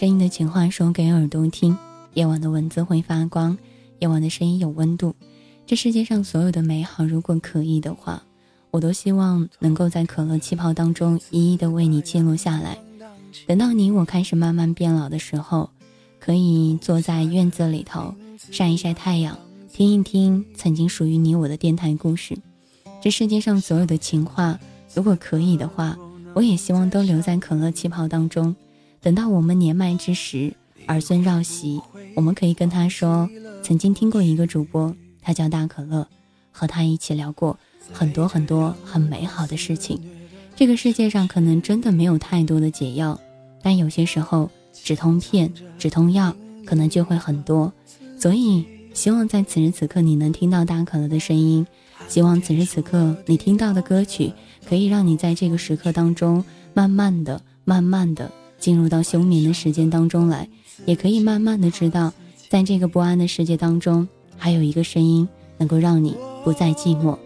声音的情话说给耳朵听，夜晚的文字会发光，夜晚的声音有温度。这世界上所有的美好，如果可以的话，我都希望能够在可乐气泡当中一一的为你记录下来。等到你我开始慢慢变老的时候，可以坐在院子里头晒一晒太阳，听一听曾经属于你我的电台故事。这世界上所有的情话，如果可以的话，我也希望都留在可乐气泡当中。等到我们年迈之时，儿孙绕膝，我们可以跟他说：曾经听过一个主播，他叫大可乐，和他一起聊过很多很多很美好的事情。这个世界上可能真的没有太多的解药，但有些时候止痛片、止痛药可能就会很多。所以，希望在此时此刻你能听到大可乐的声音，希望此时此刻你听到的歌曲可以让你在这个时刻当中慢慢的、慢慢的。进入到休眠的时间当中来，也可以慢慢的知道，在这个不安的世界当中，还有一个声音能够让你不再寂寞。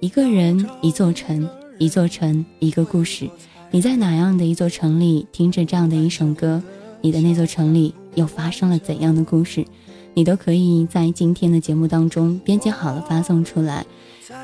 一个人，一座城，一座城，一个故事。你在哪样的一座城里听着这样的一首歌？你的那座城里又发生了怎样的故事？你都可以在今天的节目当中编辑好了发送出来。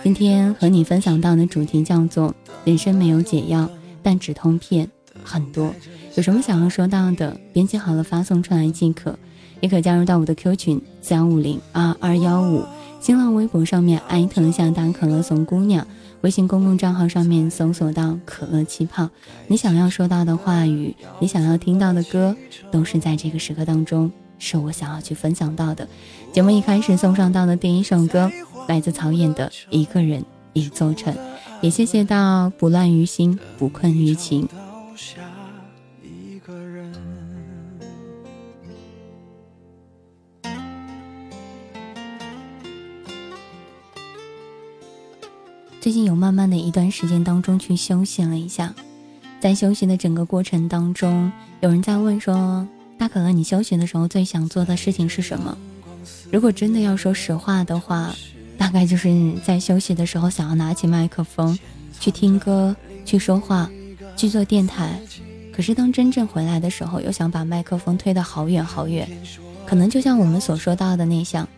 今天和你分享到的主题叫做“人生没有解药，但止痛片很多”。有什么想要说到的，编辑好了发送出来即可，也可加入到我的 Q 群四幺五零二二幺五，新浪微博上面艾特下大可乐怂姑娘，微信公共账号上面搜索到可乐气泡，你想要说到的话语，你想要听到的歌，都是在这个时刻当中，是我想要去分享到的。节目一开始送上到的第一首歌，来自曹演的一个人一座城，也谢谢到不乱于心，不困于情。最近有慢慢的一段时间当中去休息了一下，在休息的整个过程当中，有人在问说：“大可乐，你休息的时候最想做的事情是什么？”如果真的要说实话的话，大概就是在休息的时候想要拿起麦克风去听歌、去说话、去做电台。可是当真正回来的时候，又想把麦克风推得好远好远。可能就像我们所说到的那项，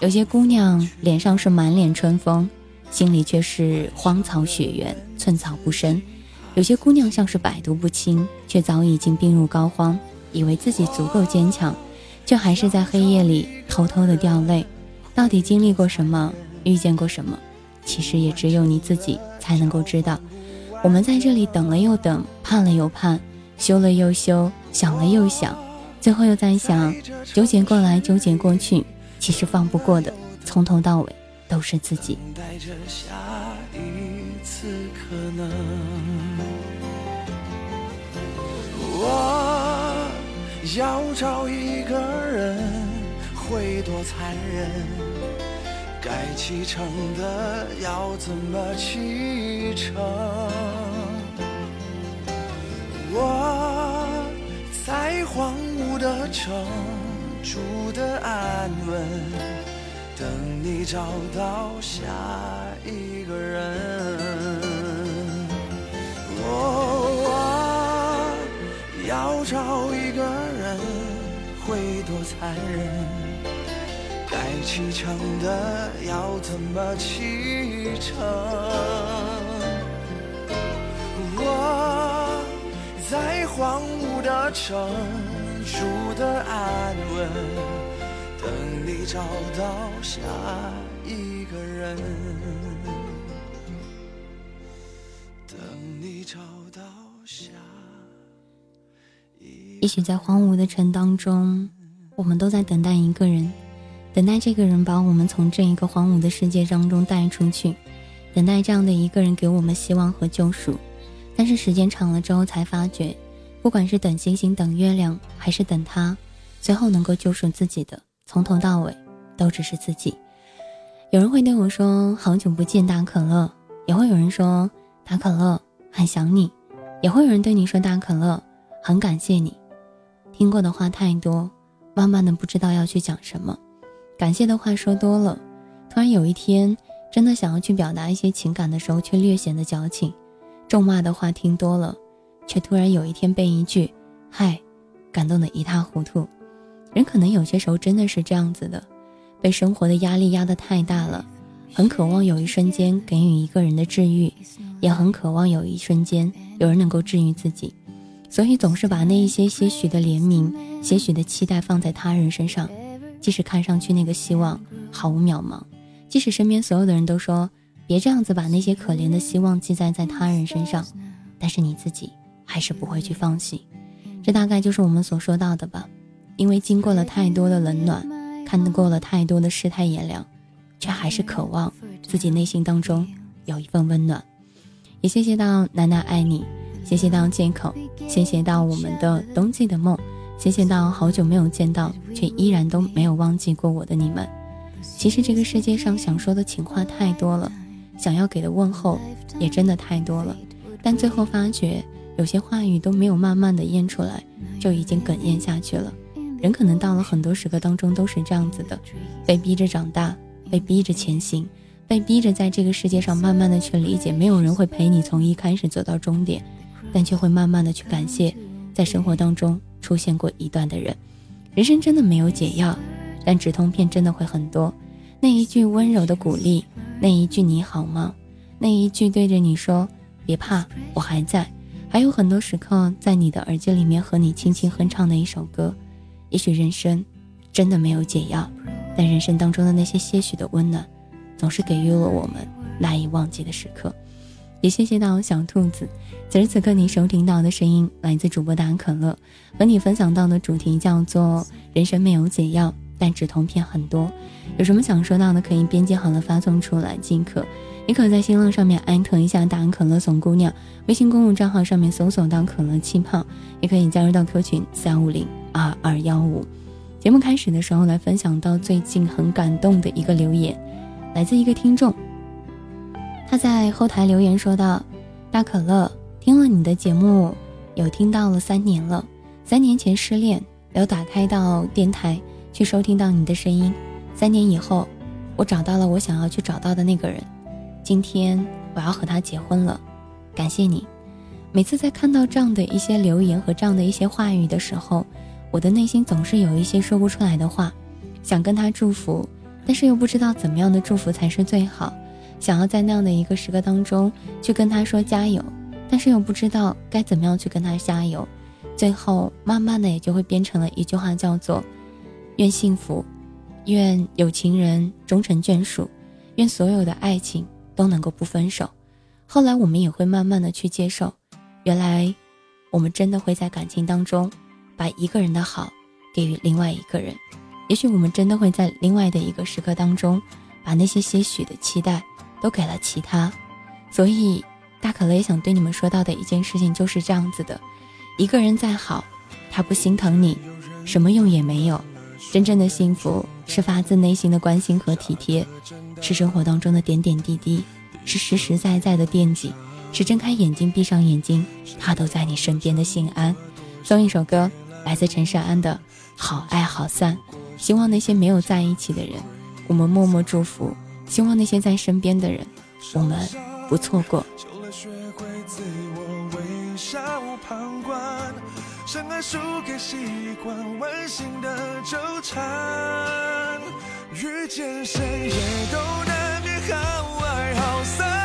有些姑娘脸上是满脸春风。心里却是荒草雪原，寸草不生。有些姑娘像是百毒不侵，却早已经病入膏肓，以为自己足够坚强，却还是在黑夜里偷偷的掉泪。到底经历过什么，遇见过什么？其实也只有你自己才能够知道。我们在这里等了又等，盼了又盼，修了又修，想了又想，最后又在想，纠结过来，纠结过去，其实放不过的，从头到尾。都是自己。等待着下一次可能我要找一个人会多残忍该启程的要怎么启程？我在荒芜的城住的安稳。等你找到下一个人，我要找一个人会多残忍？该启程的要怎么启程？我在荒芜的城住的安稳。找到下一个人，等你找到下。也许在荒芜的城当中，我们都在等待一个人，等待这个人把我们从这一个荒芜的世界当中带出去，等待这样的一个人给我们希望和救赎。但是时间长了之后，才发觉，不管是等星星、等月亮，还是等他，最后能够救赎自己的。从头到尾，都只是自己。有人会对我说：“好久不见，大可乐。”也会有人说：“大可乐，很想你。”也会有人对你说：“大可乐，很感谢你。”听过的话太多，慢慢的不知道要去讲什么。感谢的话说多了，突然有一天，真的想要去表达一些情感的时候，却略显得矫情。咒骂的话听多了，却突然有一天被一句“嗨”，感动得一塌糊涂。人可能有些时候真的是这样子的，被生活的压力压得太大了，很渴望有一瞬间给予一个人的治愈，也很渴望有一瞬间有人能够治愈自己，所以总是把那一些些许的怜悯、些许的期待放在他人身上，即使看上去那个希望毫无渺茫，即使身边所有的人都说别这样子把那些可怜的希望寄在在他人身上，但是你自己还是不会去放弃。这大概就是我们所说到的吧，因为经过了太多的冷暖，看得过了太多的世态炎凉，却还是渴望自己内心当中有一份温暖。也谢谢到楠楠爱你，谢谢到借口，谢谢到我们的冬季的梦，谢谢到好久没有见到却依然都没有忘记过我的你们。其实这个世界上想说的情话太多了，想要给的问候也真的太多了，但最后发觉。有些话语都没有慢慢的咽出来，就已经哽咽下去了。人可能到了很多时刻当中都是这样子的，被逼着长大，被逼着前行，被逼着在这个世界上慢慢的去理解，没有人会陪你从一开始走到终点，但却会慢慢的去感谢，在生活当中出现过一段的人。人生真的没有解药，但止痛片真的会很多。那一句温柔的鼓励，那一句你好吗，那一句对着你说别怕，我还在。还有很多时刻，在你的耳机里面和你轻轻哼唱的一首歌。也许人生真的没有解药，但人生当中的那些些许的温暖，总是给予了我们难以忘记的时刻。也谢谢到小兔子，此时此刻你收听到的声音来自主播达可乐，和你分享到的主题叫做“人生没有解药，但止痛片很多”。有什么想说到的，可以编辑好了发送出来即可。你可在新浪上面艾特一下“大可乐怂姑娘”，微信公众账号上面搜索到“可乐气泡”，也可以加入到 Q 群三五零二二幺五。节目开始的时候，来分享到最近很感动的一个留言，来自一个听众，他在后台留言说道：“大可乐，听了你的节目，有听到了三年了。三年前失恋，有打开到电台去收听到你的声音。三年以后，我找到了我想要去找到的那个人。”今天我要和他结婚了，感谢你。每次在看到这样的一些留言和这样的一些话语的时候，我的内心总是有一些说不出来的话，想跟他祝福，但是又不知道怎么样的祝福才是最好。想要在那样的一个时刻当中去跟他说加油，但是又不知道该怎么样去跟他加油。最后慢慢的也就会变成了一句话，叫做“愿幸福，愿有情人终成眷属，愿所有的爱情”。都能够不分手，后来我们也会慢慢的去接受，原来，我们真的会在感情当中，把一个人的好给予另外一个人，也许我们真的会在另外的一个时刻当中，把那些些许的期待都给了其他，所以大可乐也想对你们说到的一件事情就是这样子的，一个人再好，他不心疼你，什么用也没有，真正的幸福是发自内心的关心和体贴。是生活当中的点点滴滴，是实实在在的惦记，是睁开眼睛闭上眼睛，他都在你身边的心安。送一首歌，来自陈珊安的《好爱好散》，希望那些没有在一起的人，我们默默祝福；希望那些在身边的人，我们不错过。遇见谁也都难免好爱好散。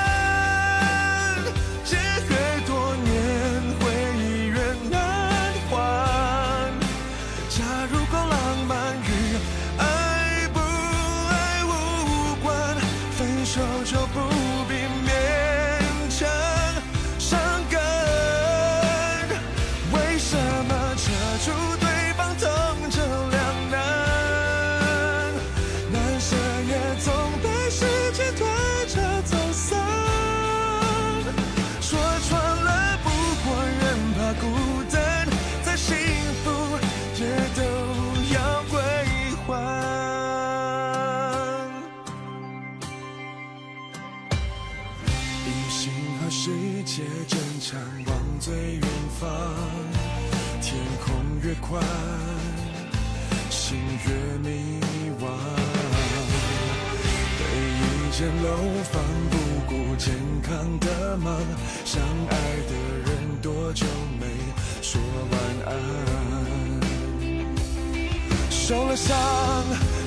一间楼房不顾健康的忙，相爱的人多久没说晚安？受了伤，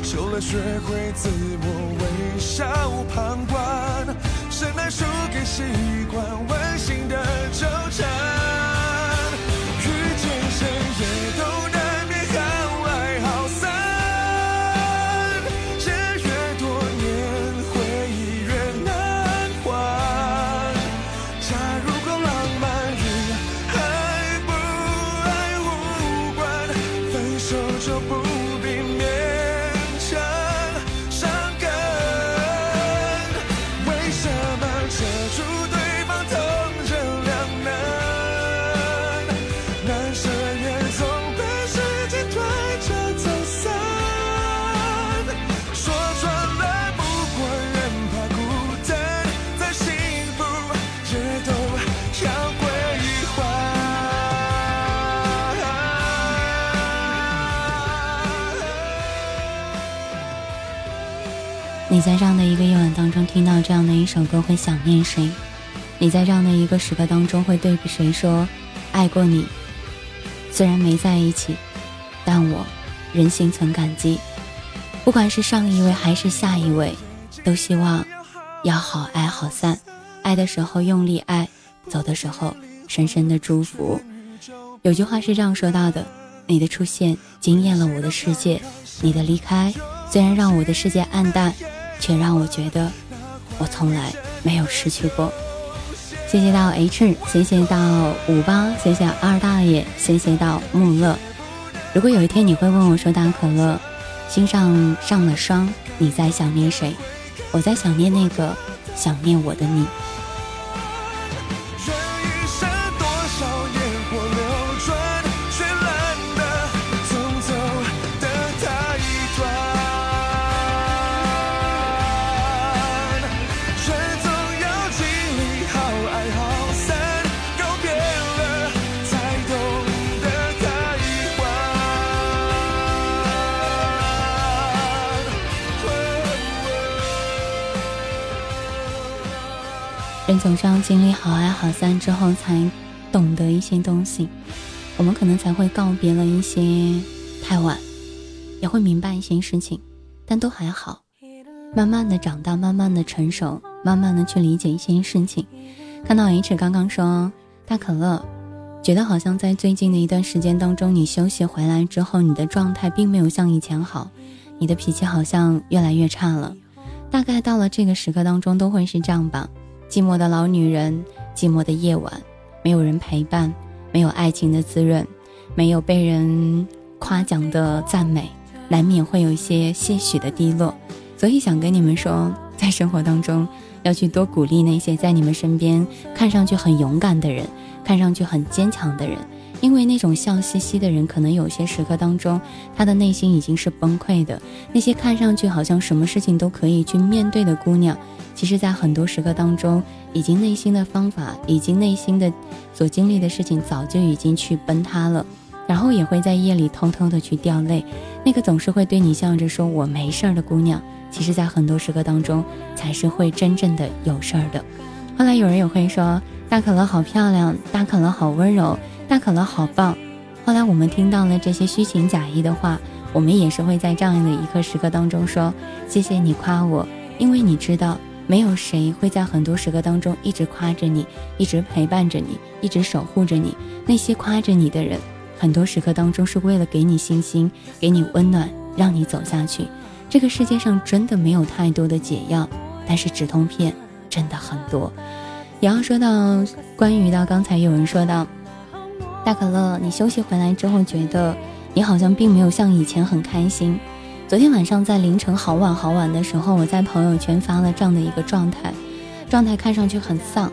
受了学会自我微笑旁观，谁能输给习惯温馨的纠缠？在这样的一个夜晚当中听到这样的一首歌，会想念谁？你在这样的一个时刻当中会对谁说爱过你？虽然没在一起，但我仍心存感激。不管是上一位还是下一位，都希望要好爱好散。爱的时候用力爱，走的时候深深的祝福。有句话是这样说到的：你的出现惊艳了我的世界，你的离开虽然让我的世界暗淡。却让我觉得，我从来没有失去过。谢谢到 H，谢谢到五八，谢谢二大爷，谢谢到木乐。如果有一天你会问我说：“大可乐，心上上了霜，你在想念谁？”我在想念那个想念我的你。人总是要经历好爱好散之后，才懂得一些东西。我们可能才会告别了一些太晚，也会明白一些事情，但都还好。慢慢的长大，慢慢的成熟，慢慢的去理解一些事情。看到 H 刚刚说大可乐，觉得好像在最近的一段时间当中，你休息回来之后，你的状态并没有像以前好，你的脾气好像越来越差了。大概到了这个时刻当中，都会是这样吧。寂寞的老女人，寂寞的夜晚，没有人陪伴，没有爱情的滋润，没有被人夸奖的赞美，难免会有一些些许的低落。所以想跟你们说，在生活当中要去多鼓励那些在你们身边看上去很勇敢的人，看上去很坚强的人。因为那种笑嘻嘻的人，可能有些时刻当中，他的内心已经是崩溃的。那些看上去好像什么事情都可以去面对的姑娘，其实，在很多时刻当中，已经内心的方法，已经内心的所经历的事情，早就已经去崩塌了。然后也会在夜里偷偷的去掉泪。那个总是会对你笑着说我没事儿的姑娘，其实，在很多时刻当中，才是会真正的有事儿的。后来有人也会说，大可乐好漂亮，大可乐好温柔。大可乐好棒！后来我们听到了这些虚情假意的话，我们也是会在这样的一刻时刻当中说：“谢谢你夸我，因为你知道，没有谁会在很多时刻当中一直夸着你，一直陪伴着你，一直守护着你。那些夸着你的人，很多时刻当中是为了给你信心，给你温暖，让你走下去。这个世界上真的没有太多的解药，但是止痛片真的很多。也要说到关于到刚才有人说到。大可乐，你休息回来之后，觉得你好像并没有像以前很开心。昨天晚上在凌晨好晚好晚的时候，我在朋友圈发了这样的一个状态，状态看上去很丧。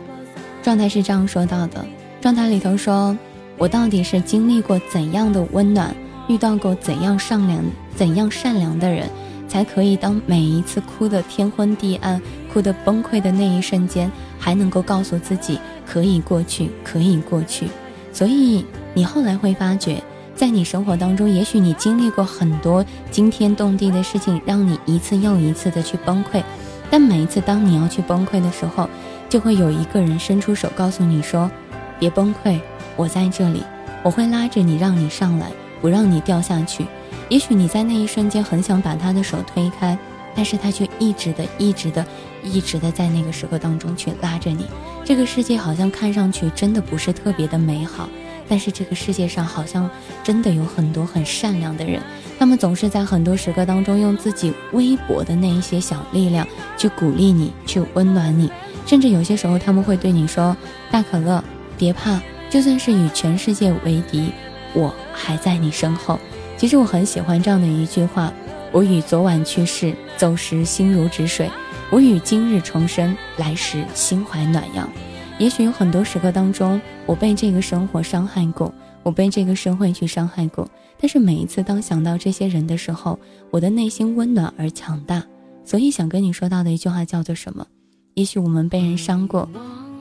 状态是这样说到的：状态里头说，我到底是经历过怎样的温暖，遇到过怎样善良、怎样善良的人，才可以当每一次哭得天昏地暗、哭得崩溃的那一瞬间，还能够告诉自己可以过去，可以过去。所以你后来会发觉，在你生活当中，也许你经历过很多惊天动地的事情，让你一次又一次的去崩溃。但每一次当你要去崩溃的时候，就会有一个人伸出手告诉你说：“别崩溃，我在这里，我会拉着你，让你上来，不让你掉下去。”也许你在那一瞬间很想把他的手推开，但是他却一直的、一直的、一直的在那个时刻当中去拉着你。这个世界好像看上去真的不是特别的美好，但是这个世界上好像真的有很多很善良的人，他们总是在很多时刻当中用自己微薄的那一些小力量去鼓励你，去温暖你，甚至有些时候他们会对你说：“大可乐，别怕，就算是与全世界为敌，我还在你身后。”其实我很喜欢这样的一句话：我与昨晚去世，走时心如止水；我与今日重生，来时心怀暖阳。也许有很多时刻当中，我被这个生活伤害过，我被这个社会去伤害过。但是每一次当想到这些人的时候，我的内心温暖而强大。所以想跟你说到的一句话叫做什么？也许我们被人伤过，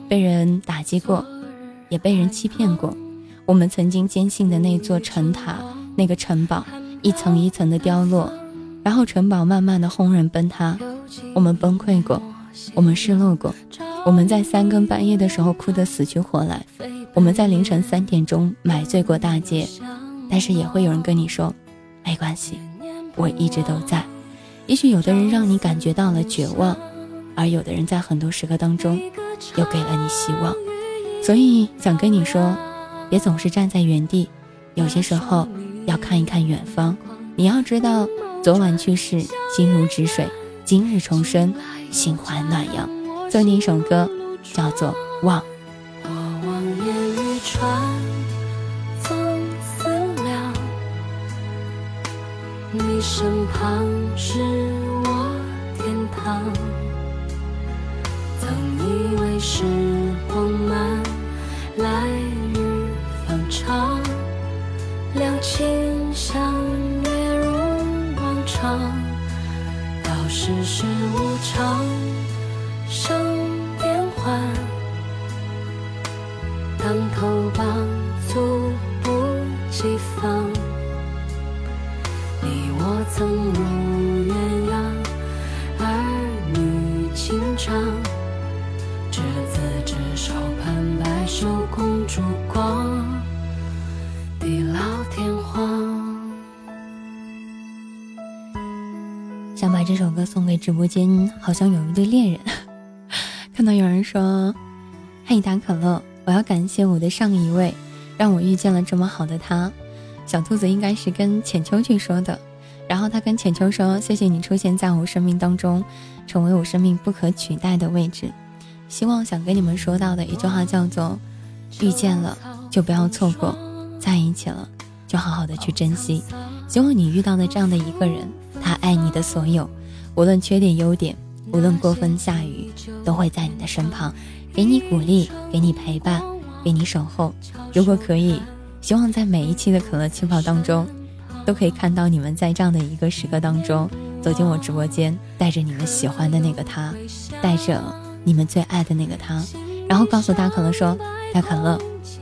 被人打击过，也被人欺骗过。我们曾经坚信的那座城塔。那个城堡一层一层的凋落，然后城堡慢慢的轰然崩塌。我们崩溃过，我们失落过，我们在三更半夜的时候哭得死去活来，我们在凌晨三点钟买醉过大街。但是也会有人跟你说，没关系，我一直都在。也许有的人让你感觉到了绝望，而有的人在很多时刻当中又给了你希望。所以想跟你说，别总是站在原地，有些时候。要看一看远方，你要知道，昨晚去世，心如止水；今日重生，心怀暖阳。送你一首歌，叫做《忘》。我望眼欲穿，总思量，你身旁是我天堂。曾以为是光世事无常，生变幻。想把这首歌送给直播间，好像有一对恋人。看到有人说：“嘿，大可乐，我要感谢我的上一位，让我遇见了这么好的他。”小兔子应该是跟浅秋去说的，然后他跟浅秋说：“谢谢你出现在我生命当中，成为我生命不可取代的位置。”希望想跟你们说到的一句话叫做：“遇见了就不要错过。”在一起了，就好好的去珍惜。希望你遇到的这样的一个人，爱你的所有，无论缺点优点，无论刮风下雨，都会在你的身旁，给你鼓励，给你陪伴，给你守候。如果可以，希望在每一期的可乐气泡当中，都可以看到你们在这样的一个时刻当中，走进我直播间，带着你们喜欢的那个他，带着你们最爱的那个他，然后告诉大可乐说：“大可乐，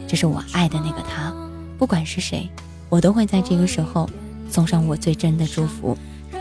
这是我爱的那个他。”不管是谁，我都会在这个时候送上我最真的祝福。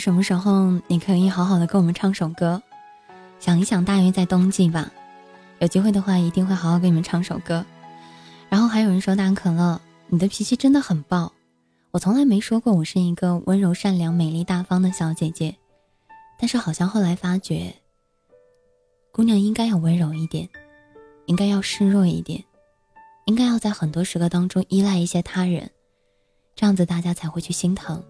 什么时候你可以好好的跟我们唱首歌？想一想，大约在冬季吧。有机会的话，一定会好好给你们唱首歌。然后还有人说大可乐，你的脾气真的很爆。我从来没说过我是一个温柔、善良、美丽、大方的小姐姐，但是好像后来发觉，姑娘应该要温柔一点，应该要示弱一点，应该要在很多时刻当中依赖一些他人。这样子大家才会去心疼，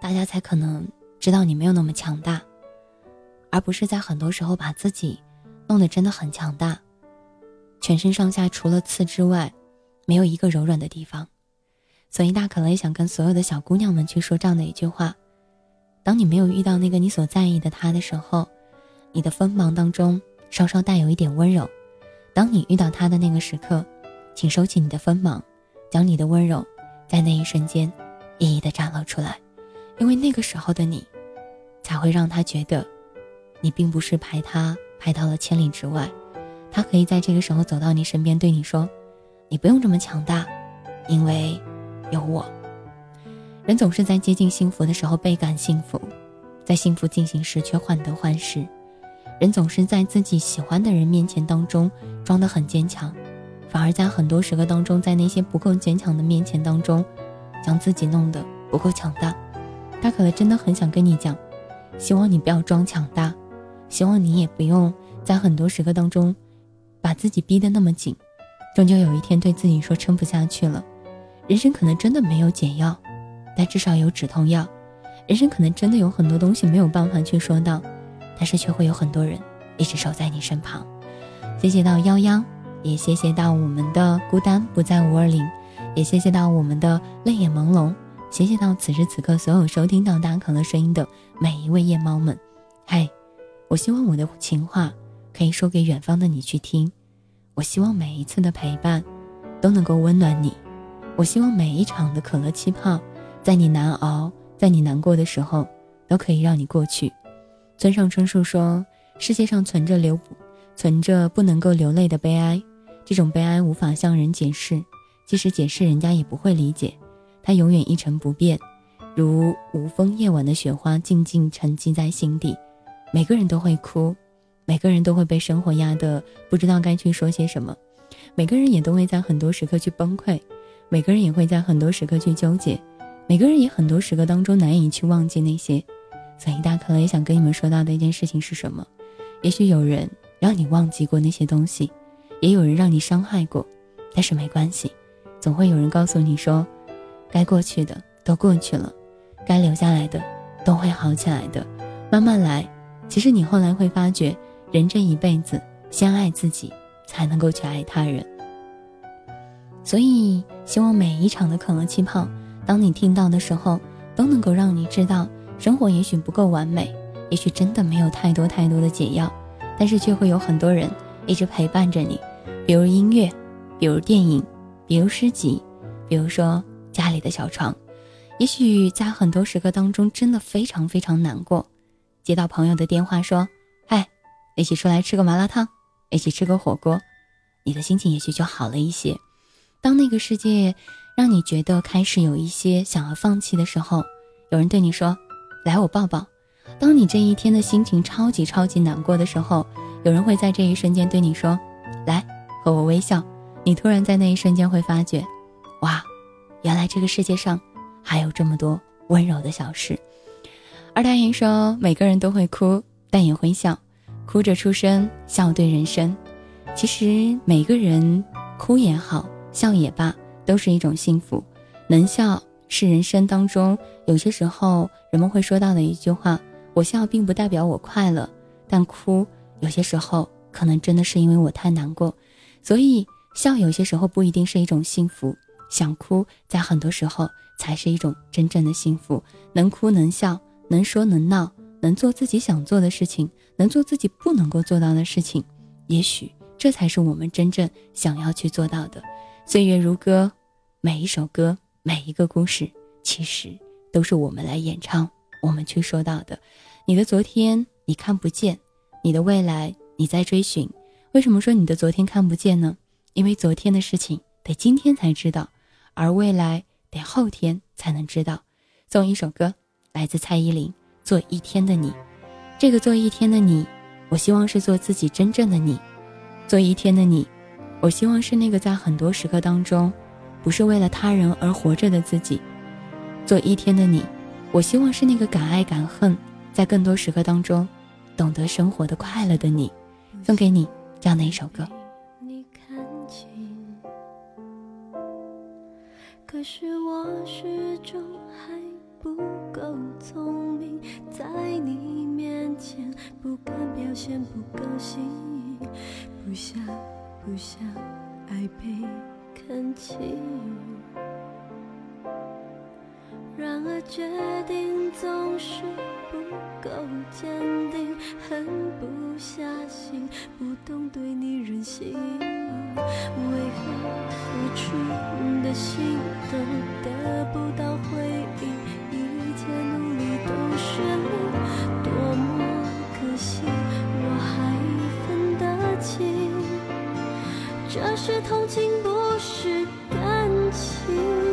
大家才可能知道你没有那么强大，而不是在很多时候把自己弄得真的很强大，全身上下除了刺之外，没有一个柔软的地方。所以大可乐也想跟所有的小姑娘们去说这样的一句话：当你没有遇到那个你所在意的他的时候，你的锋芒当中稍稍带有一点温柔；当你遇到他的那个时刻，请收起你的锋芒，将你的温柔在那一瞬间一一的展露出来，因为那个时候的你，才会让他觉得，你并不是排他排到了千里之外，他可以在这个时候走到你身边，对你说：“你不用这么强大，因为。”有我。人总是在接近幸福的时候倍感幸福，在幸福进行时却患得患失。人总是在自己喜欢的人面前当中装得很坚强，反而在很多时刻当中，在那些不够坚强的面前当中，将自己弄得不够强大。他可能真的很想跟你讲，希望你不要装强大，希望你也不用在很多时刻当中把自己逼得那么紧，终究有一天对自己说撑不下去了。人生可能真的没有解药，但至少有止痛药。人生可能真的有很多东西没有办法去说到，但是却会有很多人一直守在你身旁。谢谢到幺幺，也谢谢到我们的孤单不在五二零，也谢谢到我们的泪眼朦胧，谢谢到此时此刻所有收听到大可乐声音的每一位夜猫们。嗨，我希望我的情话可以说给远方的你去听，我希望每一次的陪伴都能够温暖你。我希望每一场的可乐气泡，在你难熬、在你难过的时候，都可以让你过去。村上春树说：“世界上存着流，存着不能够流泪的悲哀，这种悲哀无法向人解释，即使解释，人家也不会理解。它永远一成不变，如无风夜晚的雪花，静静沉积在心底。每个人都会哭，每个人都会被生活压得不知道该去说些什么，每个人也都会在很多时刻去崩溃。”每个人也会在很多时刻去纠结，每个人也很多时刻当中难以去忘记那些，所以大可乐也想跟你们说到的一件事情是什么？也许有人让你忘记过那些东西，也有人让你伤害过，但是没关系，总会有人告诉你说，该过去的都过去了，该留下来的都会好起来的，慢慢来。其实你后来会发觉，人这一辈子，先爱自己，才能够去爱他人。所以，希望每一场的可乐气泡，当你听到的时候，都能够让你知道，生活也许不够完美，也许真的没有太多太多的解药，但是却会有很多人一直陪伴着你，比如音乐，比如电影，比如诗集，比如说家里的小床。也许在很多时刻当中，真的非常非常难过，接到朋友的电话说：“嗨，一起出来吃个麻辣烫，一起吃个火锅”，你的心情也许就好了一些。当那个世界让你觉得开始有一些想要放弃的时候，有人对你说：“来，我抱抱。”当你这一天的心情超级超级难过的时候，有人会在这一瞬间对你说：“来，和我微笑。”你突然在那一瞬间会发觉，哇，原来这个世界上还有这么多温柔的小事。而大言说：“每个人都会哭，但也会笑，哭着出生，笑对人生。”其实每个人哭也好。笑也罢，都是一种幸福。能笑是人生当中有些时候人们会说到的一句话。我笑并不代表我快乐，但哭有些时候可能真的是因为我太难过。所以笑有些时候不一定是一种幸福，想哭在很多时候才是一种真正的幸福。能哭能笑，能说能闹，能做自己想做的事情，能做自己不能够做到的事情，也许这才是我们真正想要去做到的。岁月如歌，每一首歌，每一个故事，其实都是我们来演唱，我们去说到的。你的昨天你看不见，你的未来你在追寻。为什么说你的昨天看不见呢？因为昨天的事情得今天才知道，而未来得后天才能知道。送一首歌，来自蔡依林，《做一天的你》。这个做一天的你，我希望是做自己真正的你，做一天的你。我希望是那个在很多时刻当中，不是为了他人而活着的自己。做一天的你，我希望是那个敢爱敢恨，在更多时刻当中，懂得生活的快乐的你。送给你这样的一首歌。可是我始终还不够聪明，在你面前不敢表现不高兴，不想不想爱被看清。然而决定总是不够坚定，狠不下心，不懂对你任性。为何付出的心都得不到回应？一切努力都是零，多么可惜，我还分得清，这是同情，不是感情。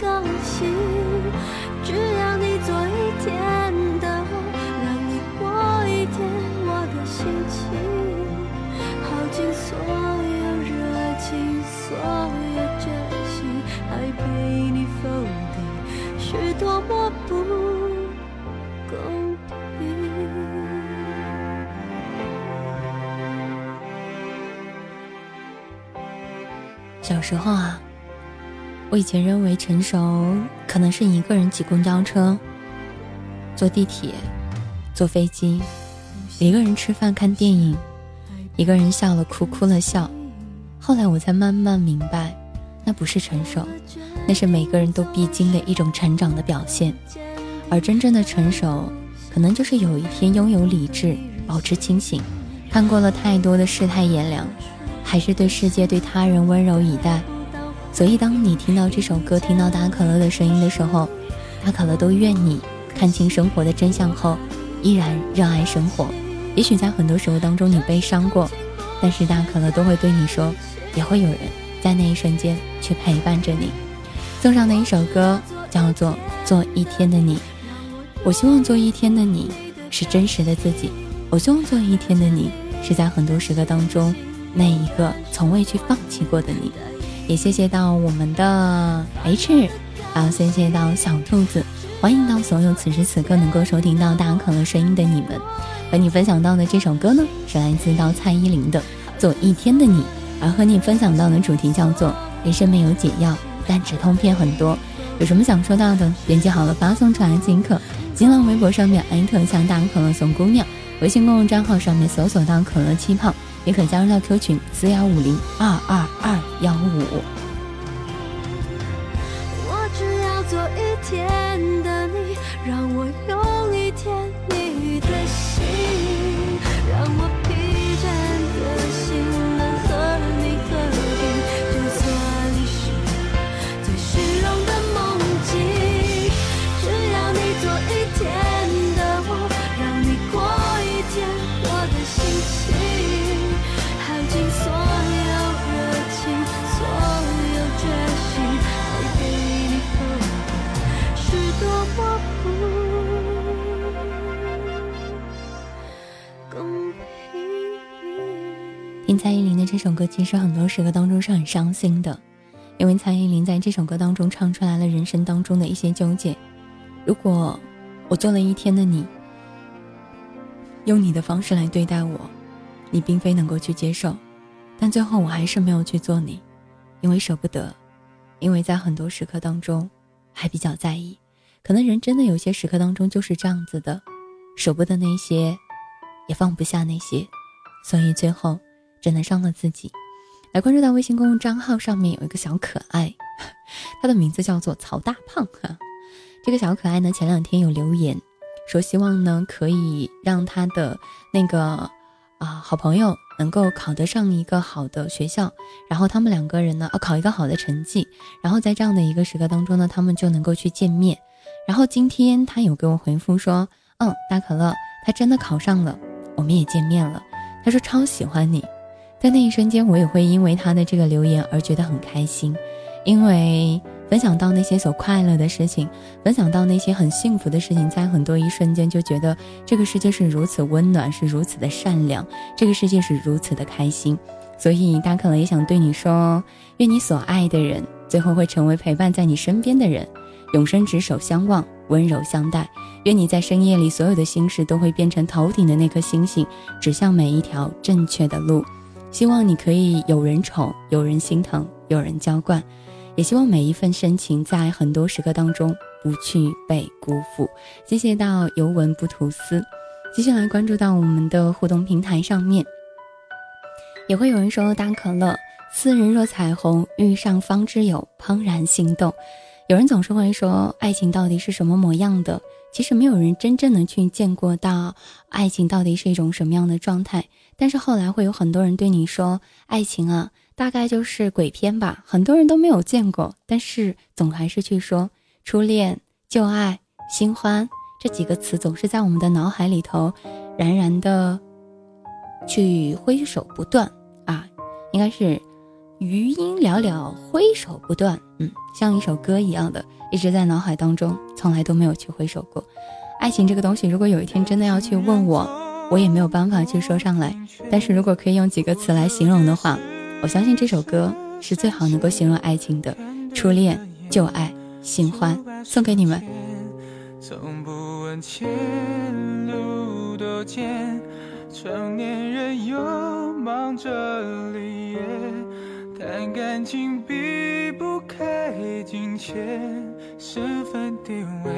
高兴只要你做一天的我让你过一天我的心情耗尽所有热情所有真心还被你否定是多么不公平小时候啊我以前认为成熟可能是一个人挤公交车、坐地铁、坐飞机，一个人吃饭看电影，一个人笑了哭哭了笑。后来我才慢慢明白，那不是成熟，那是每个人都必经的一种成长的表现。而真正的成熟，可能就是有一天拥有理智，保持清醒，看过了太多的世态炎凉。还是对世界、对他人温柔以待。所以，当你听到这首歌，听到大可乐的声音的时候，大可乐都愿你看清生活的真相后，依然热爱生活。也许在很多时候当中，你悲伤过，但是大可乐都会对你说，也会有人在那一瞬间去陪伴着你。送上的一首歌叫做《做一天的你》。我希望做一天的你是真实的自己。我希望做一天的你是在很多时刻当中。那一个从未去放弃过的你，也谢谢到我们的 H，还有谢谢到小兔子，欢迎到所有此时此刻能够收听到大可乐声音的你们。和你分享到的这首歌呢，是来自到蔡依林的《做一天的你》，而和你分享到的主题叫做“人生没有解药，但止痛片很多”。有什么想说到的，编辑好了发送出来即可。新浪微博上面艾特向大可乐送姑娘，微信公众账号上面搜索到可乐气泡。也可加入到 Q 群四幺五零二二二幺五。我只要做一天这首歌，其实很多时刻当中是很伤心的，因为蔡依林在这首歌当中唱出来了人生当中的一些纠结。如果我做了一天的你，用你的方式来对待我，你并非能够去接受，但最后我还是没有去做你，因为舍不得，因为在很多时刻当中还比较在意。可能人真的有些时刻当中就是这样子的，舍不得那些，也放不下那些，所以最后。只能伤了自己。来关注到微信公众账号上面有一个小可爱，他的名字叫做曹大胖哈。这个小可爱呢，前两天有留言说，希望呢可以让他的那个啊好朋友能够考得上一个好的学校，然后他们两个人呢，啊考一个好的成绩，然后在这样的一个时刻当中呢，他们就能够去见面。然后今天他有给我回复说，嗯，大可乐，他真的考上了，我们也见面了。他说超喜欢你。在那一瞬间，我也会因为他的这个留言而觉得很开心，因为分享到那些所快乐的事情，分享到那些很幸福的事情，在很多一瞬间就觉得这个世界是如此温暖，是如此的善良，这个世界是如此的开心。所以大可乐也想对你说，愿你所爱的人最后会成为陪伴在你身边的人，永生执手相望，温柔相待。愿你在深夜里所有的心事都会变成头顶的那颗星星，指向每一条正确的路。希望你可以有人宠，有人心疼，有人浇灌。也希望每一份深情在很多时刻当中不去被辜负。谢谢到尤文不吐丝，继续来关注到我们的互动平台上面。也会有人说大可乐，斯人若彩虹，遇上方知有，怦然心动。有人总是会说，爱情到底是什么模样的？其实没有人真正的去见过到爱情到底是一种什么样的状态。但是后来会有很多人对你说，爱情啊，大概就是鬼片吧。很多人都没有见过，但是总还是去说初恋、旧爱、新欢这几个词，总是在我们的脑海里头冉冉的去挥手不断啊。应该是余音袅袅，挥手不断。嗯，像一首歌一样的，一直在脑海当中，从来都没有去回首过。爱情这个东西，如果有一天真的要去问我，我也没有办法去说上来。但是如果可以用几个词来形容的话，我相信这首歌是最好能够形容爱情的：初恋、旧爱、新欢。送给你们。从不问前路多艰，成年人又忙着离别，谈感情比不开金钱，身份地位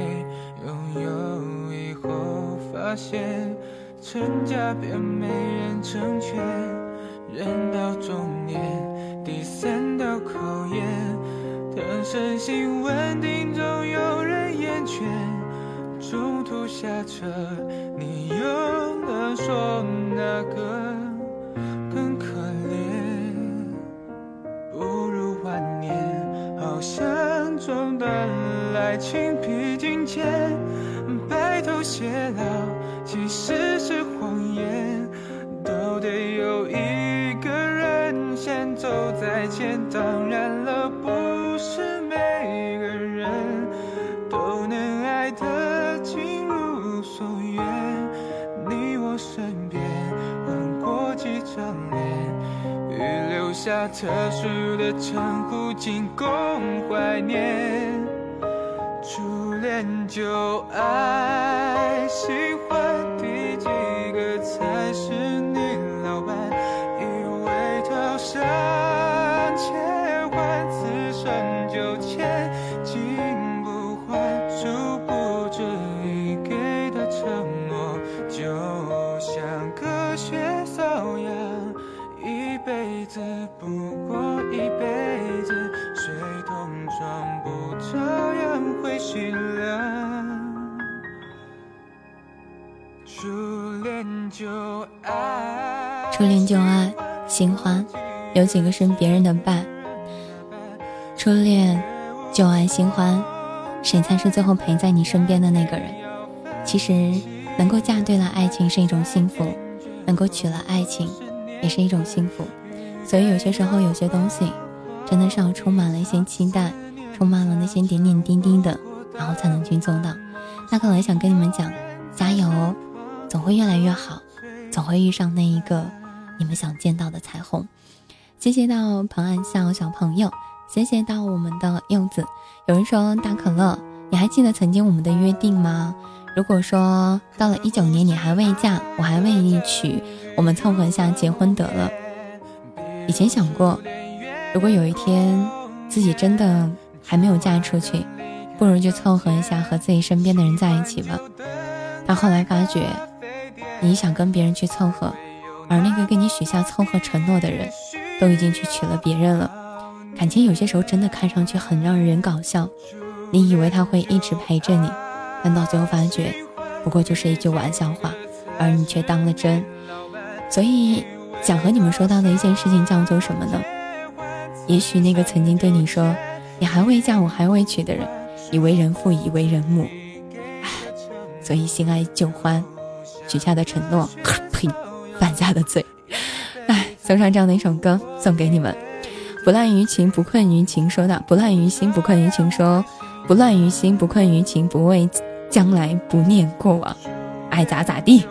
拥有以后，发现成家便没人成全，人到中年第三道考验，等身心稳定，总有人厌倦，中途下车，你又能说哪个爱情披荆棘，白头偕老其实是谎言，都得有一个人先走在前。当然了，不是每个人都能爱得尽如所愿。你我身边换过几张脸，预留下特殊的称呼，仅供怀念。初恋、旧爱、喜，初恋旧爱，新欢，有几个是别人的伴？初恋、旧爱、新欢，谁才是最后陪在你身边的那个人？其实，能够嫁对了爱情是一种幸福，能够娶了爱情也是一种幸福。所以，有些时候，有些东西，真的是要充满了一些期待，充满了那些点点滴滴的，然后才能去做到。那可能想跟你们讲，加油哦！总会越来越好，总会遇上那一个你们想见到的彩虹。谢谢到彭安笑小朋友，谢谢到我们的柚子。有人说大可乐，你还记得曾经我们的约定吗？如果说到了一九年你还未嫁，我还未娶，我们凑合一下结婚得了。以前想过，如果有一天自己真的还没有嫁出去，不如就凑合一下和自己身边的人在一起吧。但后来发觉。你想跟别人去凑合，而那个跟你许下凑合承诺的人，都已经去娶了别人了。感情有些时候真的看上去很让人搞笑。你以为他会一直陪着你，但到最后发觉，不过就是一句玩笑话，而你却当了真。所以，想和你们说到的一件事情叫做什么呢？也许那个曾经对你说“你还未嫁，我还未娶”的人，已为人父，已为人母。唉，所以心爱旧欢。许下的承诺，呸，犯下的罪。哎，送上这样的一首歌送给你们。不滥于情，不困于情。说的不乱于心，不困于情。说不乱于心，不困于情。不畏将来，不念过往，爱咋咋地。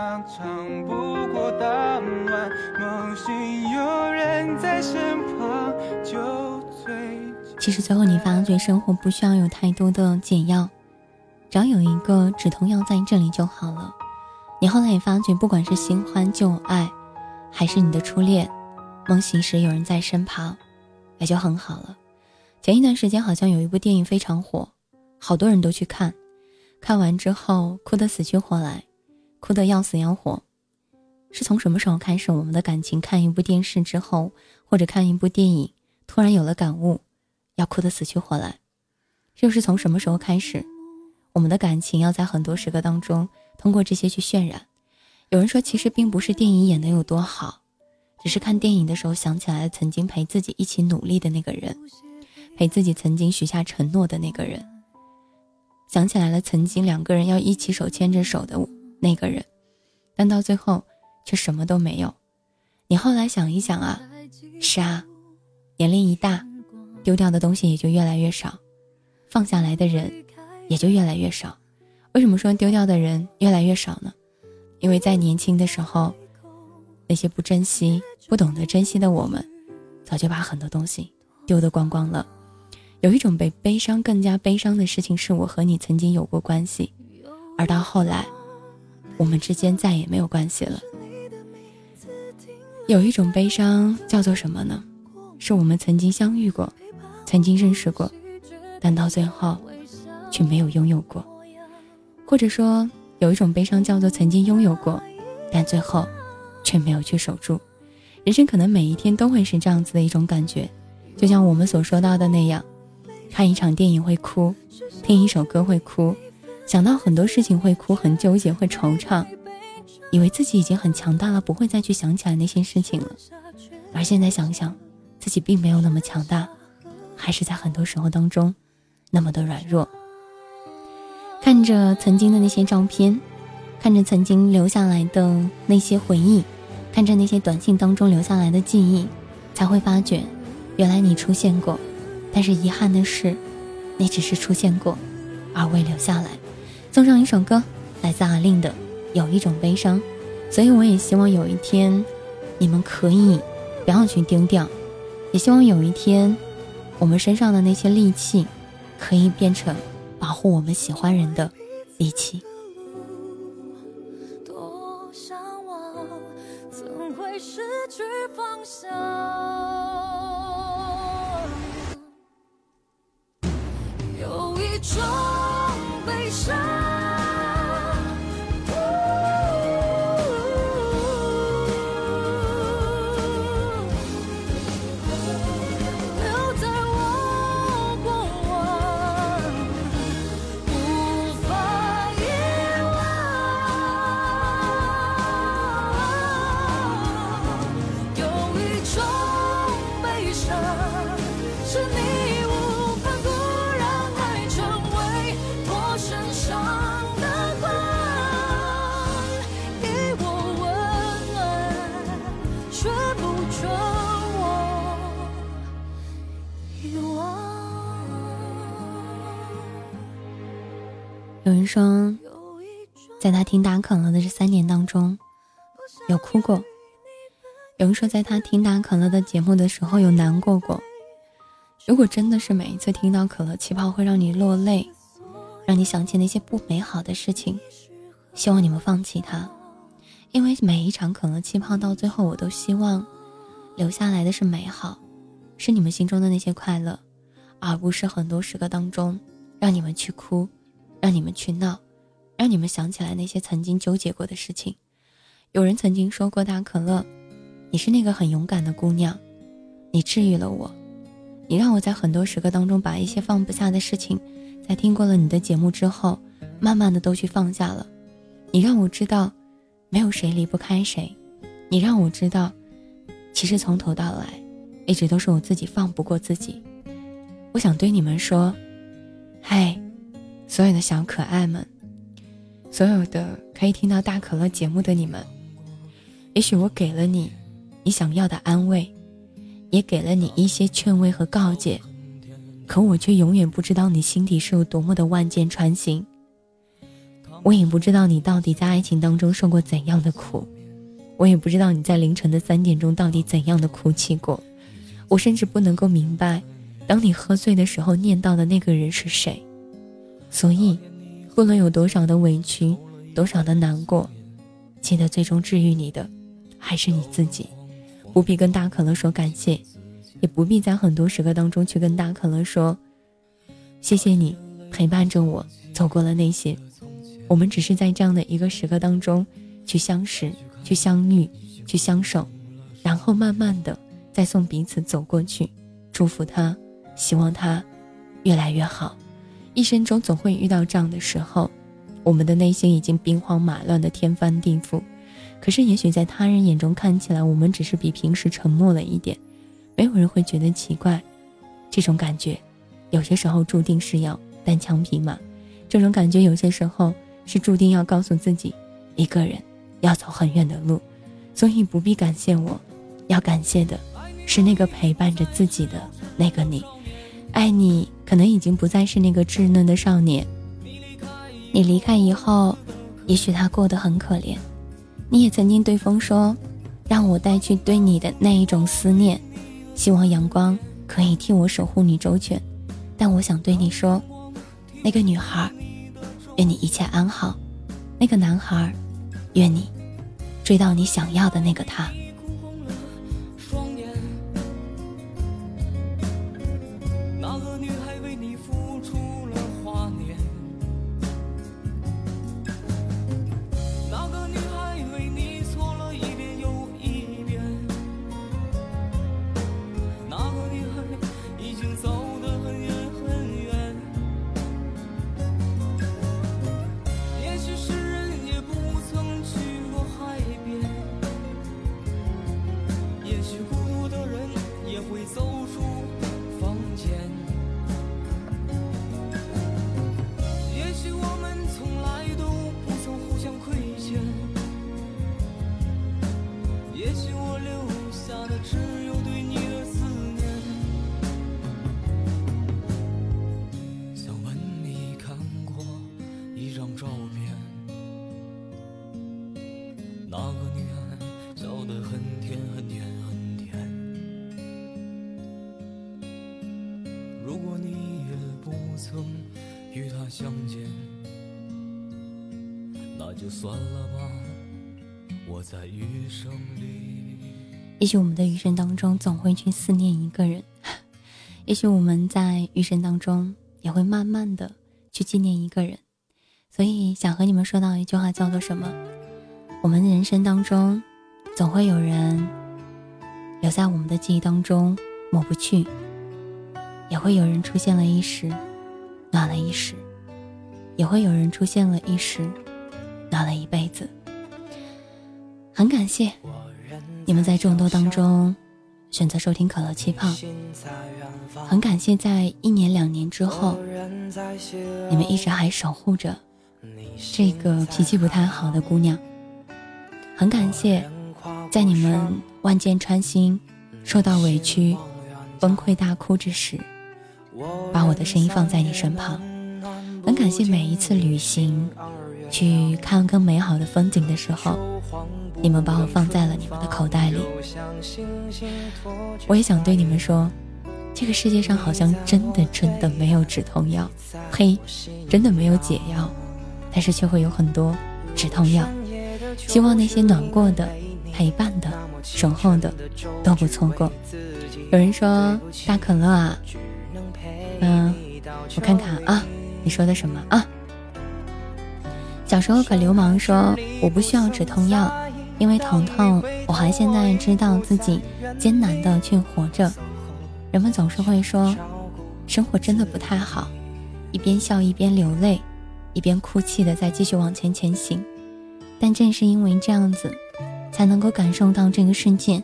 常常不过当晚，梦醒有人在身旁，就最其实最后你发觉生活不需要有太多的解药，只要有一个止痛药在这里就好了。你后来也发觉，不管是新欢旧爱，还是你的初恋，梦醒时有人在身旁，也就很好了。前一段时间好像有一部电影非常火，好多人都去看，看完之后哭得死去活来。哭得要死要活，是从什么时候开始？我们的感情看一部电视之后，或者看一部电影，突然有了感悟，要哭得死去活来。又是从什么时候开始？我们的感情要在很多时刻当中，通过这些去渲染。有人说，其实并不是电影演的有多好，只是看电影的时候想起来了曾经陪自己一起努力的那个人，陪自己曾经许下承诺的那个人，想起来了曾经两个人要一起手牵着手的。那个人，但到最后却什么都没有。你后来想一想啊，是啊，年龄一大，丢掉的东西也就越来越少，放下来的人也就越来越少。为什么说丢掉的人越来越少呢？因为在年轻的时候，那些不珍惜、不懂得珍惜的我们，早就把很多东西丢得光光了。有一种比悲伤更加悲伤的事情，是我和你曾经有过关系，而到后来。我们之间再也没有关系了。有一种悲伤叫做什么呢？是我们曾经相遇过，曾经认识过，但到最后却没有拥有过。或者说，有一种悲伤叫做曾经拥有过，但最后却没有去守住。人生可能每一天都会是这样子的一种感觉，就像我们所说到的那样：看一场电影会哭，听一首歌会哭。想到很多事情会哭，很纠结，会惆怅，以为自己已经很强大了，不会再去想起来那些事情了。而现在想想，自己并没有那么强大，还是在很多时候当中那么的软弱。看着曾经的那些照片，看着曾经留下来的那些回忆，看着那些短信当中留下来的记忆，才会发觉，原来你出现过，但是遗憾的是，你只是出现过，而未留下来。送上一首歌，来自阿令的《有一种悲伤》，所以我也希望有一天，你们可以不要去丢掉，也希望有一天，我们身上的那些戾气，可以变成保护我们喜欢人的利器。多向往，怎会失去方向？有一种。说，在他听打可乐的这三年当中，有哭过；有人说，在他听打可乐的节目的时候有难过过。如果真的是每一次听到可乐气泡会让你落泪，让你想起那些不美好的事情，希望你们放弃它，因为每一场可乐气泡到最后，我都希望留下来的是美好，是你们心中的那些快乐，而不是很多时刻当中让你们去哭。让你们去闹，让你们想起来那些曾经纠结过的事情。有人曾经说过：“大可乐，你是那个很勇敢的姑娘，你治愈了我，你让我在很多时刻当中把一些放不下的事情，在听过了你的节目之后，慢慢的都去放下了。你让我知道，没有谁离不开谁。你让我知道，其实从头到来，一直都是我自己放不过自己。我想对你们说，嗨，所有的小可爱们，所有的可以听到大可乐节目的你们，也许我给了你你想要的安慰，也给了你一些劝慰和告诫。可我却永远不知道你心底是有多么的万箭穿心。我也不知道你到底在爱情当中受过怎样的苦，我也不知道你在凌晨的三点钟到底怎样的哭泣过。我甚至不能够明白，当你喝醉的时候念叨的那个人是谁。所以，不论有多少的委屈，多少的难过，记得最终治愈你的，还是你自己。不必跟大可乐说感谢。也不必在很多时刻当中去跟大可乐说：“谢谢你陪伴着我走过了那些。”我们只是在这样的一个时刻当中去相识、去相遇、去相守，然后慢慢的再送彼此走过去，祝福他，希望他越来越好。一生中总会遇到这样的时候，我们的内心已经兵荒马乱的天翻地覆，可是也许在他人眼中看起来，我们只是比平时沉默了一点。没有人会觉得奇怪，这种感觉，有些时候注定是要单枪匹马，这种感觉有些时候是注定要告诉自己，一个人要走很远的路，所以不必感谢我，要感谢的是那个陪伴着自己的那个你。爱你可能已经不再是那个稚嫩的少年，你离开以后，也许他过得很可怜，你也曾经对风说，让我带去对你的那一种思念。希望阳光可以替我守护你周全，但我想对你说，那个女孩，愿你一切安好；那个男孩，愿你追到你想要的那个他。算了吧。我在余生里，也许我们的余生当中总会去思念一个人，也许我们在余生当中也会慢慢的去纪念一个人。所以想和你们说到一句话，叫做什么？我们人生当中总会有人留在我们的记忆当中抹不去，也会有人出现了一时，暖了一时。也会有人出现了一时，闹了一辈子。很感谢你们在众多当中选择收听可乐气泡，很感谢在一年两年之后，你们一直还守护着这个脾气不太好的姑娘。很感谢在你们万箭穿心、受到委屈、崩溃大哭之时，把我的声音放在你身旁。很感谢每一次旅行，去看更美好的风景的时候，你们把我放在了你们的口袋里。我也想对你们说，这个世界上好像真的真的没有止痛药，嘿，真的没有解药，但是却会有很多止痛药。希望那些暖过的、陪伴的、守候的都不错过。有人说大可乐啊，嗯，我看看啊。你说的什么啊？小时候可流氓说我不需要止痛药，因为疼痛，我还现在知道自己艰难的去活着。人们总是会说，生活真的不太好，一边笑一边流泪，一边哭泣的在继续往前前行。但正是因为这样子，才能够感受到这个世界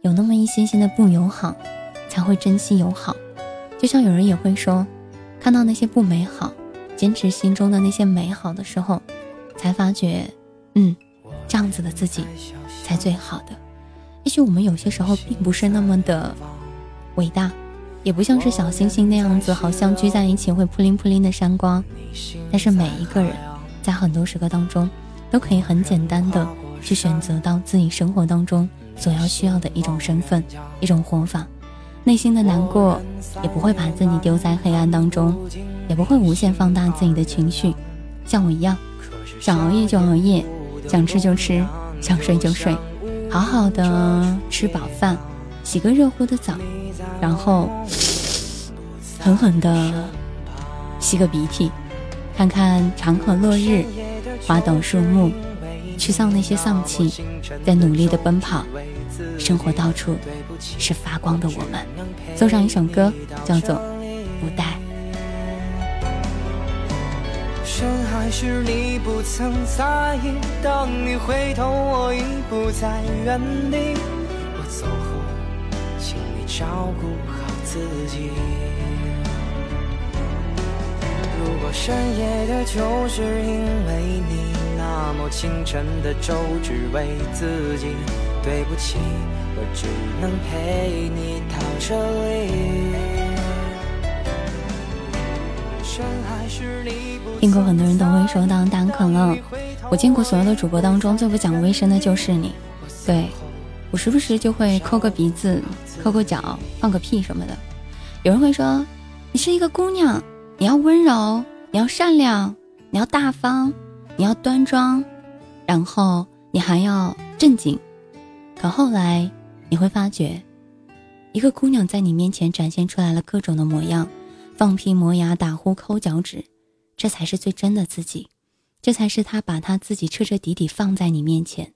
有那么一些些的不友好，才会珍惜友好。就像有人也会说，看到那些不美好，坚持心中的那些美好的时候，才发觉，嗯，这样子的自己才最好的。也许我们有些时候并不是那么的伟大，也不像是小星星那样子，好像聚在一起会扑灵扑灵的闪光。但是每一个人，在很多时刻当中，都可以很简单的去选择到自己生活当中所要需要的一种身份、一种活法。内心的难过，也不会把自己丢在黑暗当中，也不会无限放大自己的情绪。像我一样，想熬夜就熬夜，想吃就吃，想睡就睡。好好的吃饱饭，洗个热乎的澡，然后狠狠的吸个鼻涕，看看长河落日，花朵树木，驱散那些丧气，在努力的奔跑。生活到处是发光的我们。送上一首歌，叫做《不带》。深海时你不曾在意，当你回头，我已不在原地。我走后，请你照顾好自己。如果深夜的就是因为你，那么清晨的粥只为自己。对不起，我只能陪你到这里。听过很多人都会说到大可乐，我见过所有的主播当中最不讲卫生的就是你。对我时不时就会抠个鼻子、抠个脚、放个屁什么的。有人会说，你是一个姑娘，你要温柔，你要善良，你要大方，你要端庄，然后你还要正经。可后来你会发觉，一个姑娘在你面前展现出来了各种的模样。放屁、磨牙、打呼、抠脚趾，这才是最真的自己，这才是他把他自己彻彻底底放在你面前。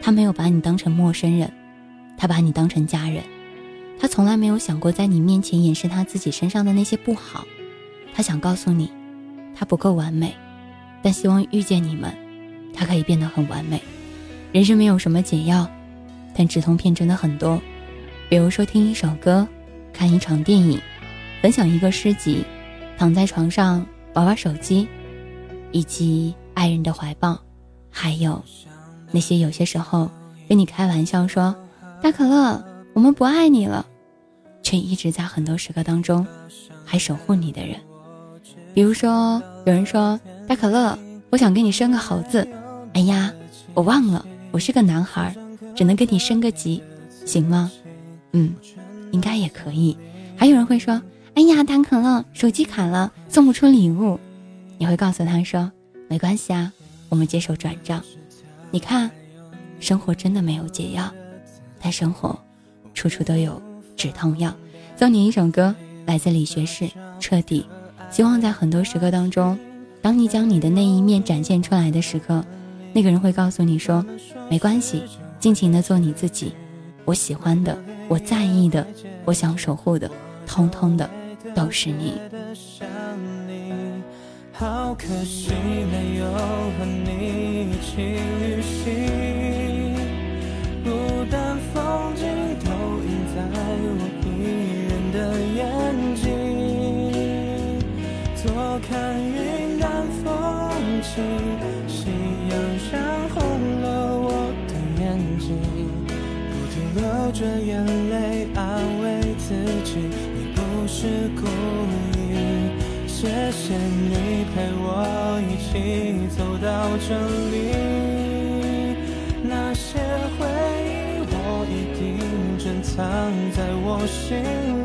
他没有把你当成陌生人，他把你当成家人。他从来没有想过在你面前掩饰他自己身上的那些不好。他想告诉你，他不够完美，但希望遇见你们，他可以变得很完美。人生没有什么解药，但止痛片真的很多。比如说听一首歌，看一场电影。分享一个诗集，躺在床上玩玩手机，以及爱人的怀抱，还有那些有些时候跟你开玩笑说“大可乐，我们不爱你了”，却一直在很多时刻当中还守护你的人。比如说，有人说“大可乐，我想给你生个猴子”，哎呀，我忘了，我是个男孩，只能给你升个级，行吗？嗯，应该也可以。还有人会说。哎呀，大可乐，手机卡了，送不出礼物。你会告诉他说：“没关系啊，我们接受转账。”你看，生活真的没有解药，但生活处处都有止痛药。送你一首歌，来自李学士，《彻底》。希望在很多时刻当中，当你将你的那一面展现出来的时刻，那个人会告诉你说：“没关系，尽情的做你自己。我喜欢的，我在意的，我想守护的，通通的。”都是你。好可惜没有和你一起旅行，孤单风景都映在我一人的眼睛。坐看风轻，夕阳染红了我的眼睛，不停流着眼泪安慰自己。你不是故意，谢谢你陪我一起走到这里。那些回忆，我一定珍藏在我心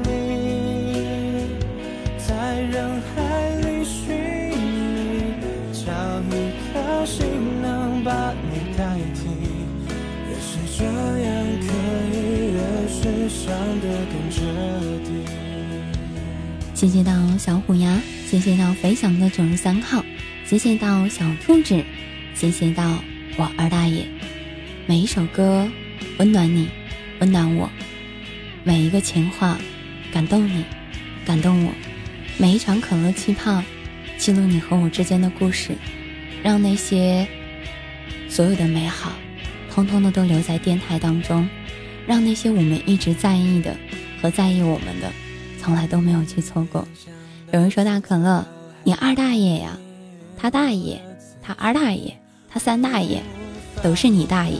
里。在人海把你代替。越是这样，可以越是伤得更彻底。谢谢到小虎牙，谢谢到飞翔的九十三号，谢谢到小兔子，谢谢到我二大爷。每一首歌温暖你，温暖我；每一个情话感动你，感动我；每一场可乐气泡记录你和我之间的故事，让那些所有的美好，通通的都留在电台当中，让那些我们一直在意的和在意我们的，从来都没有去错过。有人说大可乐，你二大爷呀，他大爷，他二大爷，他三大爷，都是你大爷。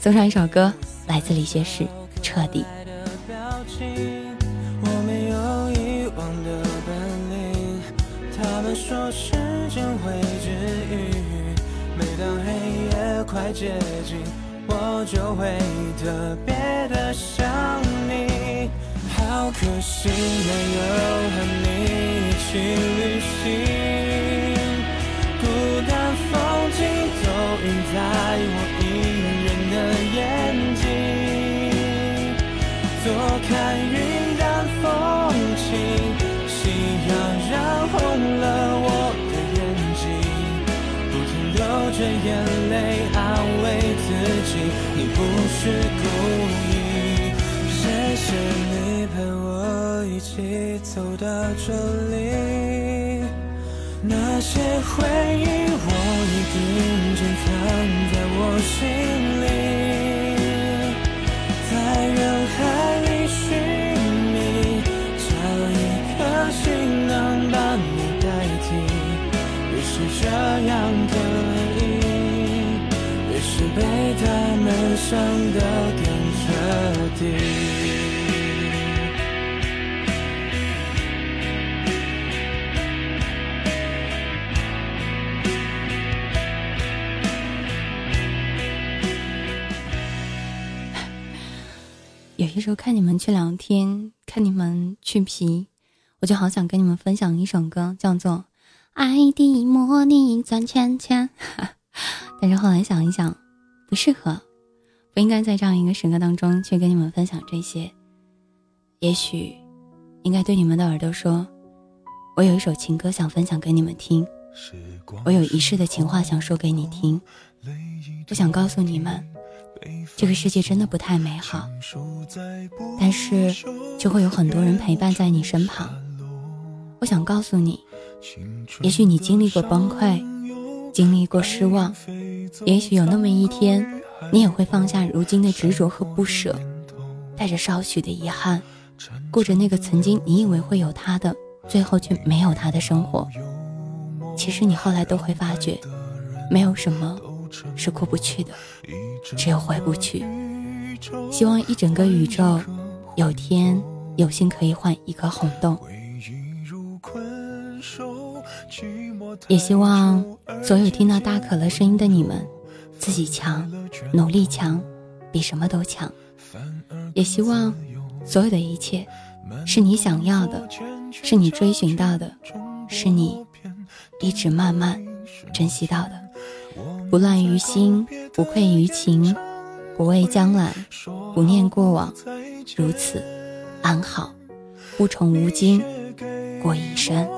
送上一首歌，来自李学士，彻底。说时间会治愈，快接近，我就会特别的想你。好可惜没有和你一起旅行，孤单风景都印在我一人的眼睛，坐看云淡风轻。夕阳染红了我的眼睛，不停流着眼泪，你不是故意。谢谢你陪我一起走到这里，那些回忆我一定珍藏在我心里，在人海里寻觅，找一颗。心能把你代替，越是这样的，是被他们伤的更彻底。有些时候看你们去聊天，看你们去皮。我就好想跟你们分享一首歌，叫做《爱的魔力转圈圈》，但是后来想一想，不适合，不应该在这样一个时刻当中去跟你们分享这些。也许，应该对你们的耳朵说：“我有一首情歌想分享给你们听，我有一世的情话想说给你听。我想告诉你们，这个世界真的不太美好，但是就会有很多人陪伴在你身旁。”我想告诉你，也许你经历过崩溃，经历过失望，也许有那么一天，你也会放下如今的执着和不舍，带着少许的遗憾，过着那个曾经你以为会有他的，最后却没有他的生活。其实你后来都会发觉，没有什么是过不去的，只有回不去。希望一整个宇宙，有天有幸可以换一颗红豆。也希望所有听到大可乐声音的你们，自己强，努力强，比什么都强。也希望所有的一切，是你想要的，是你追寻到的，是你一直慢慢珍惜到的。不乱于心，不愧于情，不畏将来，不念过往，如此安好，无宠无惊，过一生。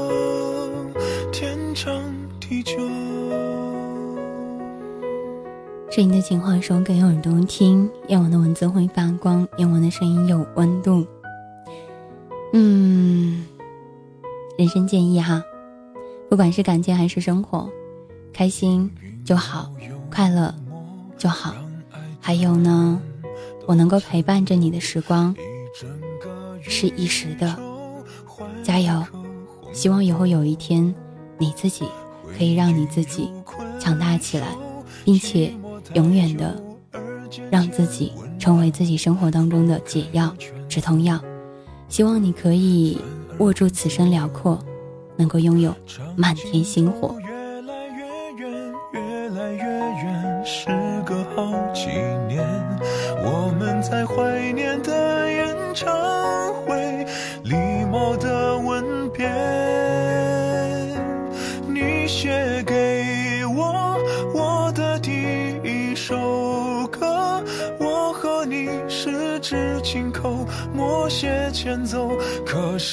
是你的情话说给耳朵听，夜晚的文字会发光，夜晚的声音有温度。嗯，人生建议哈，不管是感情还是生活，开心就好，快乐就好。还有呢，我能够陪伴着你的时光是一时的，加油！希望以后有一天，你自己可以让你自己强大起来，并且。永远的让自己成为自己生活当中的解药、止痛药。希望你可以握住此生辽阔，能够拥有漫天星火。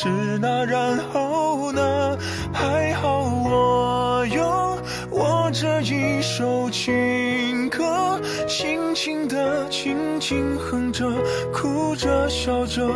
是那然后呢？还好我有我这一首情歌轻轻的轻轻哼着哭着笑着